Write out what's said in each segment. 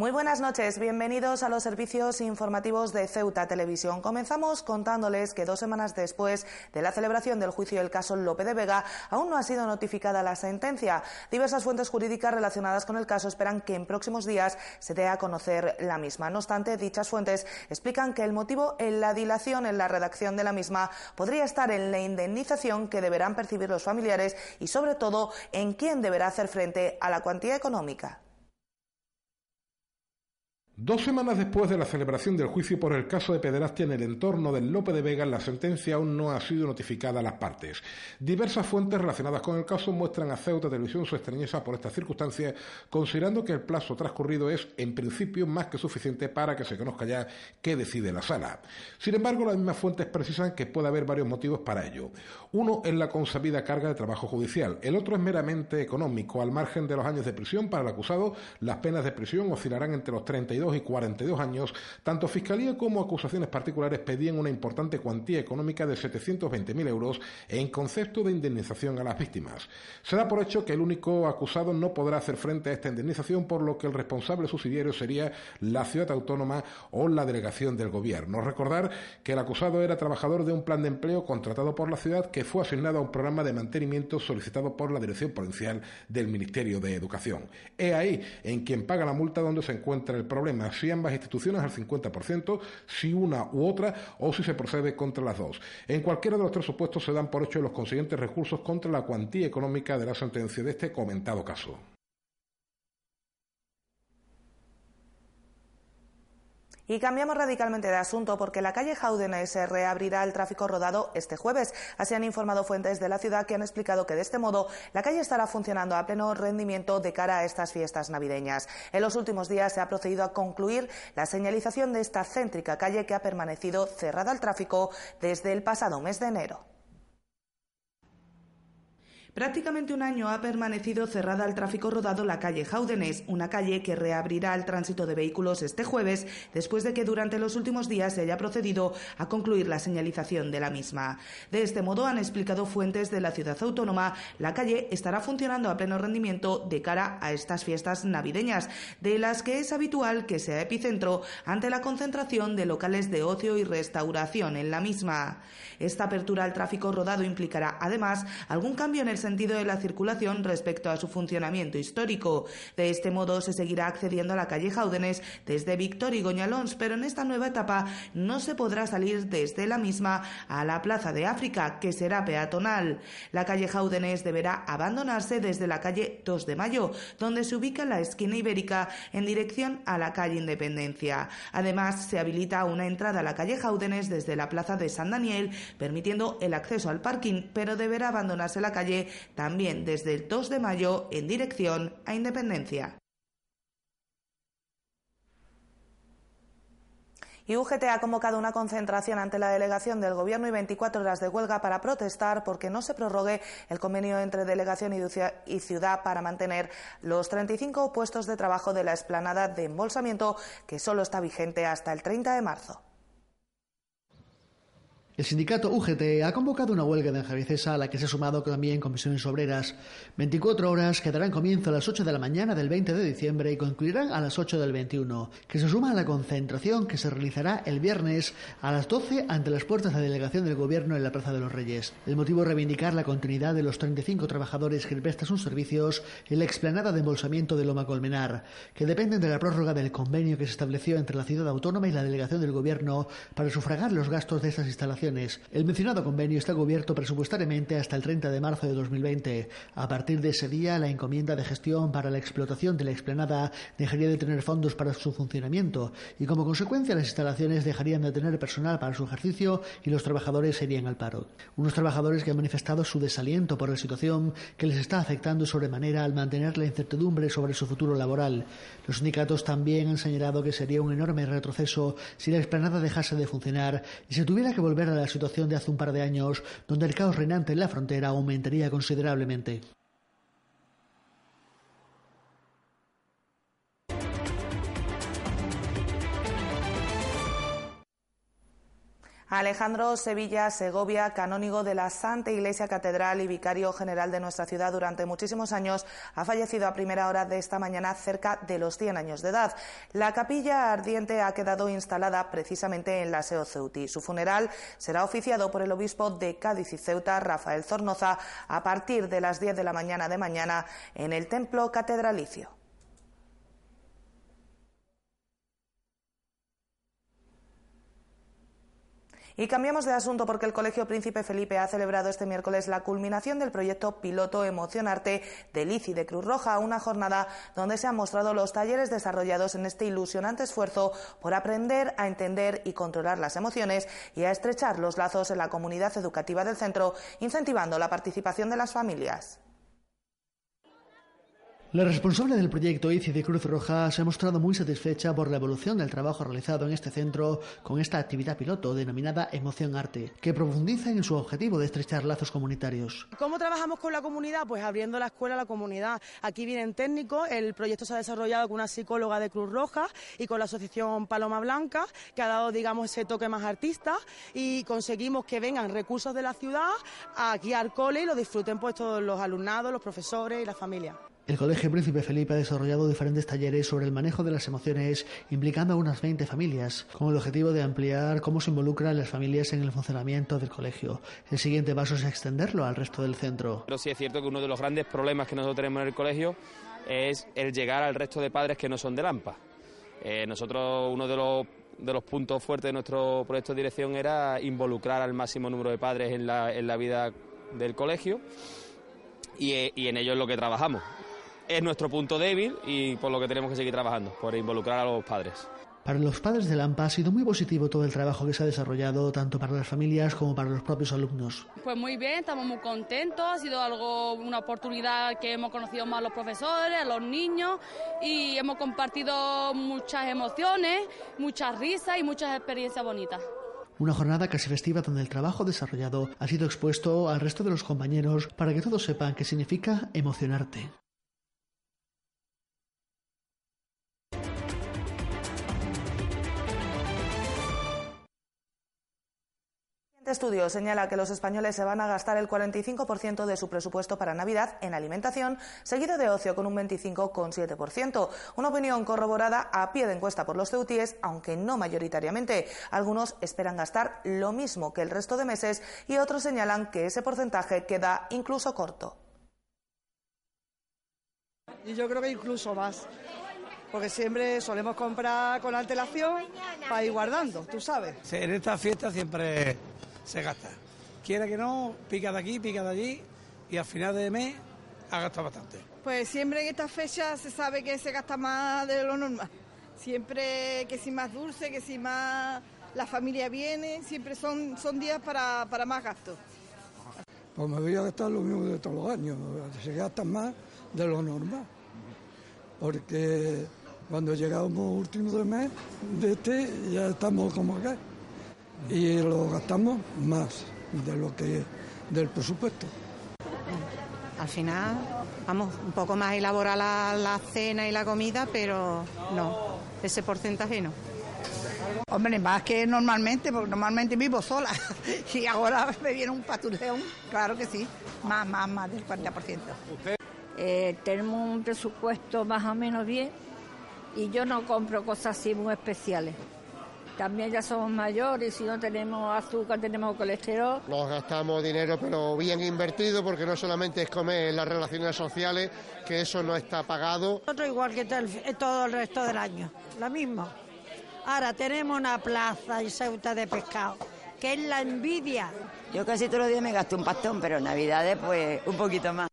Muy buenas noches, bienvenidos a los servicios informativos de Ceuta Televisión. Comenzamos contándoles que dos semanas después de la celebración del juicio del caso Lope de Vega, aún no ha sido notificada la sentencia. Diversas fuentes jurídicas relacionadas con el caso esperan que en próximos días se dé a conocer la misma. No obstante, dichas fuentes explican que el motivo en la dilación en la redacción de la misma podría estar en la indemnización que deberán percibir los familiares y, sobre todo, en quién deberá hacer frente a la cuantía económica. Dos semanas después de la celebración del juicio por el caso de pederastia en el entorno del Lope de Vega, la sentencia aún no ha sido notificada a las partes. Diversas fuentes relacionadas con el caso muestran a Ceuta Televisión su extrañeza por estas circunstancias, considerando que el plazo transcurrido es, en principio, más que suficiente para que se conozca ya qué decide la sala. Sin embargo, las mismas fuentes precisan que puede haber varios motivos para ello. Uno es la consabida carga de trabajo judicial, el otro es meramente económico. Al margen de los años de prisión para el acusado, las penas de prisión oscilarán entre los 32 y 42 años, tanto Fiscalía como acusaciones particulares pedían una importante cuantía económica de 720.000 euros en concepto de indemnización a las víctimas. Se da por hecho que el único acusado no podrá hacer frente a esta indemnización, por lo que el responsable subsidiario sería la ciudad autónoma o la delegación del gobierno. Recordar que el acusado era trabajador de un plan de empleo contratado por la ciudad que fue asignado a un programa de mantenimiento solicitado por la Dirección Provincial del Ministerio de Educación. Es ahí en quien paga la multa donde se encuentra el problema si ambas instituciones al 50%, si una u otra o si se procede contra las dos. En cualquiera de los tres supuestos se dan por hecho los consiguientes recursos contra la cuantía económica de la sentencia de este comentado caso. Y cambiamos radicalmente de asunto porque la calle Jaúdenes se reabrirá el tráfico rodado este jueves. Así han informado fuentes de la ciudad que han explicado que de este modo la calle estará funcionando a pleno rendimiento de cara a estas fiestas navideñas. En los últimos días se ha procedido a concluir la señalización de esta céntrica calle que ha permanecido cerrada al tráfico desde el pasado mes de enero. Prácticamente un año ha permanecido cerrada al tráfico rodado la calle Jaúdenes, una calle que reabrirá al tránsito de vehículos este jueves, después de que durante los últimos días se haya procedido a concluir la señalización de la misma. De este modo, han explicado fuentes de la ciudad autónoma, la calle estará funcionando a pleno rendimiento de cara a estas fiestas navideñas, de las que es habitual que sea epicentro ante la concentración de locales de ocio y restauración en la misma. Esta apertura al tráfico rodado implicará, además, algún cambio en el sentido de la circulación respecto a su funcionamiento histórico. De este modo se seguirá accediendo a la calle Jaúdenes desde Víctor y Goñalons, pero en esta nueva etapa no se podrá salir desde la misma a la Plaza de África, que será peatonal. La calle Jaúdenes deberá abandonarse desde la calle 2 de Mayo, donde se ubica la esquina ibérica en dirección a la calle Independencia. Además, se habilita una entrada a la calle Jaúdenes desde la Plaza de San Daniel, permitiendo el acceso al parking, pero deberá abandonarse la calle también desde el 2 de mayo en dirección a Independencia. Y UGT ha convocado una concentración ante la delegación del Gobierno y 24 horas de huelga para protestar porque no se prorrogue el convenio entre delegación y ciudad para mantener los 35 puestos de trabajo de la esplanada de embolsamiento que solo está vigente hasta el 30 de marzo. El sindicato UGT ha convocado una huelga de enjaviecesa a la que se ha sumado también comisiones obreras. 24 horas que darán comienzo a las 8 de la mañana del 20 de diciembre y concluirán a las 8 del 21, que se suma a la concentración que se realizará el viernes a las 12 ante las puertas de la delegación del Gobierno en la Plaza de los Reyes. El motivo es reivindicar la continuidad de los 35 trabajadores que prestan sus servicios en la explanada de embolsamiento de Loma Colmenar, que dependen de la prórroga del convenio que se estableció entre la ciudad autónoma y la delegación del Gobierno para sufragar los gastos de estas instalaciones el mencionado convenio está cubierto presupuestariamente hasta el 30 de marzo de 2020. A partir de ese día, la encomienda de gestión para la explotación de la explanada dejaría de tener fondos para su funcionamiento y, como consecuencia, las instalaciones dejarían de tener personal para su ejercicio y los trabajadores serían al paro. Unos trabajadores que han manifestado su desaliento por la situación que les está afectando sobremanera al mantener la incertidumbre sobre su futuro laboral. Los sindicatos también han señalado que sería un enorme retroceso si la explanada dejase de funcionar y se tuviera que volver a la situación de hace un par de años, donde el caos reinante en la frontera aumentaría considerablemente. Alejandro Sevilla Segovia, canónigo de la Santa Iglesia Catedral y vicario general de nuestra ciudad durante muchísimos años, ha fallecido a primera hora de esta mañana cerca de los 100 años de edad. La capilla ardiente ha quedado instalada precisamente en la Seo Ceuti. Su funeral será oficiado por el obispo de Cádiz y Ceuta, Rafael Zornoza, a partir de las 10 de la mañana de mañana en el templo catedralicio. Y cambiamos de asunto porque el Colegio Príncipe Felipe ha celebrado este miércoles la culminación del proyecto piloto Emocionarte de Lici de Cruz Roja, una jornada donde se han mostrado los talleres desarrollados en este ilusionante esfuerzo por aprender a entender y controlar las emociones y a estrechar los lazos en la comunidad educativa del centro, incentivando la participación de las familias. La responsable del proyecto ICI de Cruz Roja se ha mostrado muy satisfecha por la evolución del trabajo realizado en este centro con esta actividad piloto denominada Emoción Arte, que profundiza en su objetivo de estrechar lazos comunitarios. ¿Cómo trabajamos con la comunidad? Pues abriendo la escuela a la comunidad. Aquí vienen técnicos, el proyecto se ha desarrollado con una psicóloga de Cruz Roja y con la asociación Paloma Blanca, que ha dado, digamos, ese toque más artista y conseguimos que vengan recursos de la ciudad aquí al cole y lo disfruten pues todos los alumnados, los profesores y la familia. El Colegio Príncipe Felipe ha desarrollado diferentes talleres sobre el manejo de las emociones, implicando a unas 20 familias, con el objetivo de ampliar cómo se involucran las familias en el funcionamiento del colegio. El siguiente paso es extenderlo al resto del centro. Pero sí es cierto que uno de los grandes problemas que nosotros tenemos en el colegio es el llegar al resto de padres que no son de Lampa. Eh, nosotros, uno de los, puntos fuertes de nuestro proyecto de dirección era involucrar al máximo número de padres en la, en la vida del colegio y, y en ello es lo que trabajamos es nuestro punto débil y por lo que tenemos que seguir trabajando, por involucrar a los padres. Para los padres de Lampa ha sido muy positivo todo el trabajo que se ha desarrollado, tanto para las familias como para los propios alumnos. Pues muy bien, estamos muy contentos, ha sido algo, una oportunidad que hemos conocido más a los profesores, a los niños y hemos compartido muchas emociones, muchas risas y muchas experiencias bonitas. Una jornada casi festiva donde el trabajo desarrollado ha sido expuesto al resto de los compañeros para que todos sepan qué significa emocionarte. Estudio señala que los españoles se van a gastar el 45% de su presupuesto para Navidad en alimentación, seguido de ocio con un 25,7%. Una opinión corroborada a pie de encuesta por los ceutíes, aunque no mayoritariamente. Algunos esperan gastar lo mismo que el resto de meses y otros señalan que ese porcentaje queda incluso corto. Y yo creo que incluso más porque siempre solemos comprar con antelación para ir guardando, tú sabes. En esta fiesta siempre se gasta. Quiera que no, pica de aquí, pica de allí y al final de mes ha gastado bastante. Pues siempre en estas fechas se sabe que se gasta más de lo normal. Siempre que si más dulce, que si más la familia viene, siempre son, son días para, para más gastos. Pues me voy a gastar lo mismo de todos los años, se gasta más de lo normal. Porque cuando llegamos último de mes de este ya estamos como acá y lo gastamos más de lo que del presupuesto. Al final, vamos, un poco más elaborar la, la cena y la comida, pero no, ese porcentaje no. Hombre, más que normalmente, porque normalmente vivo sola y ahora me viene un patuleón, claro que sí, más, más, más del 40%. Eh, tenemos un presupuesto más o menos bien y yo no compro cosas así muy especiales. También ya somos mayores, si no tenemos azúcar, tenemos colesterol. Nos gastamos dinero, pero bien invertido, porque no solamente es comer en las relaciones sociales, que eso no está pagado. Nosotros igual que todo el resto del año, lo mismo. Ahora tenemos una plaza en Ceuta de pescado, que es la envidia. Yo casi todos los días me gasto un pastón, pero en Navidades pues un poquito más.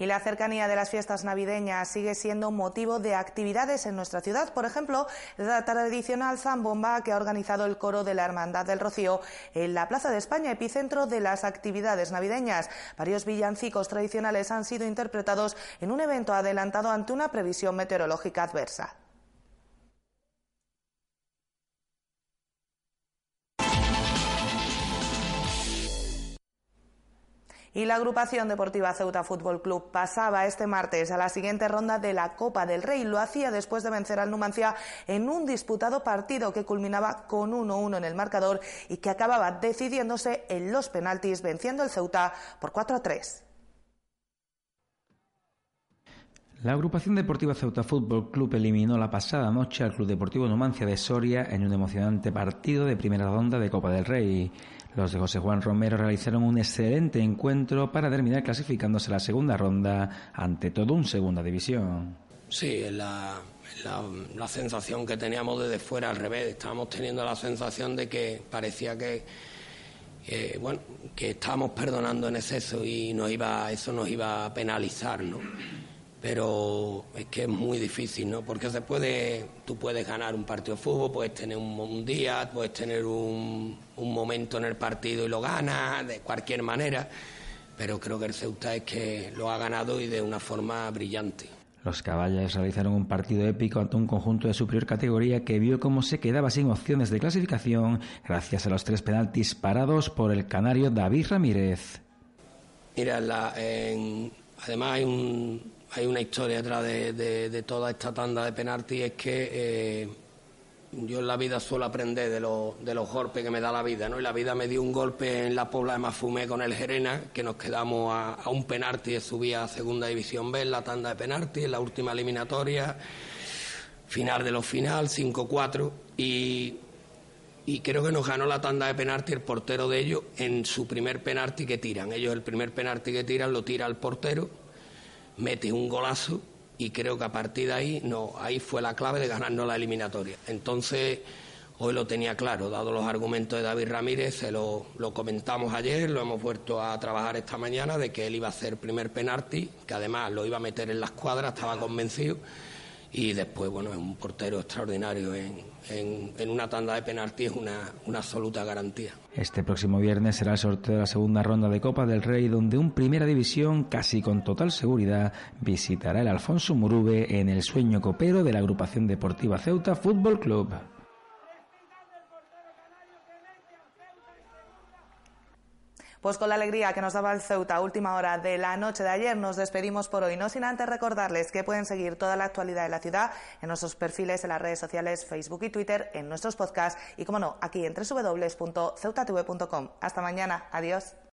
Y la cercanía de las fiestas navideñas sigue siendo motivo de actividades en nuestra ciudad. Por ejemplo, la tradicional zambomba que ha organizado el coro de la Hermandad del Rocío en la Plaza de España, epicentro de las actividades navideñas. Varios villancicos tradicionales han sido interpretados en un evento adelantado ante una previsión meteorológica adversa. Y la agrupación deportiva Ceuta Fútbol Club pasaba este martes a la siguiente ronda de la Copa del Rey. Lo hacía después de vencer al Numancia en un disputado partido que culminaba con 1-1 en el marcador y que acababa decidiéndose en los penaltis, venciendo el Ceuta por 4-3. La agrupación deportiva Ceuta Fútbol Club eliminó la pasada noche al Club Deportivo Numancia de Soria en un emocionante partido de primera ronda de Copa del Rey. Los de José Juan Romero realizaron un excelente encuentro para terminar clasificándose a la segunda ronda ante todo un segunda división. Sí, la, la, sensación que teníamos desde fuera al revés. Estábamos teniendo la sensación de que parecía que, bueno, que estábamos perdonando en exceso y nos iba, eso nos iba a penalizar, ¿no? Pero es que es muy difícil, ¿no? Porque se puede, tú puedes ganar un partido de fútbol, puedes tener un, día, puedes tener un, un, momento en el partido y lo ganas de cualquier manera, pero creo que el Ceuta es que lo ha ganado y de una forma brillante. Los caballos realizaron un partido épico ante un conjunto de superior categoría que vio cómo se quedaba sin opciones de clasificación gracias a los tres penaltis parados por el canario David Ramírez. Mira, la, además hay un, hay una historia detrás de, toda esta tanda de penaltis, es que eh, yo en la vida suelo aprender de, de los golpes que me da la vida, ¿no? Y la vida me dio un golpe en la Pobla de Mafumé con el Gerena, que nos quedamos a, un penalti de subir a Segunda División B en la tanda de penaltis, en la última eliminatoria, final de los final, 5-4, y, y creo que nos ganó la tanda de penalti el portero de ellos en su primer penalti que tiran. Ellos el primer penalti que tiran lo tira el portero mete un golazo y creo que a partir de ahí, no, ahí fue la clave de ganarnos la eliminatoria. Entonces, hoy lo tenía claro, dado los argumentos de David Ramírez, se lo, lo comentamos ayer, lo hemos vuelto a trabajar esta mañana, de que él iba a hacer primer penalti, que además lo iba a meter en la escuadra, estaba convencido y después, bueno, es un portero extraordinario en, en, una tanda de penalti, es una, una absoluta garantía. Este próximo viernes será el sorteo de la segunda ronda de Copa del Rey, donde un Primera División, casi con total seguridad, visitará el Alfonso Murube en el sueño copero de la agrupación deportiva Ceuta Fútbol Club. Pues con la alegría que nos daba el Ceuta última hora de la noche de ayer, nos despedimos por hoy. No sin antes recordarles que pueden seguir toda la actualidad de la ciudad en nuestros perfiles en las redes sociales Facebook y Twitter, en nuestros podcasts y, como no, aquí en www.ceutatv.com. Hasta mañana. Adiós.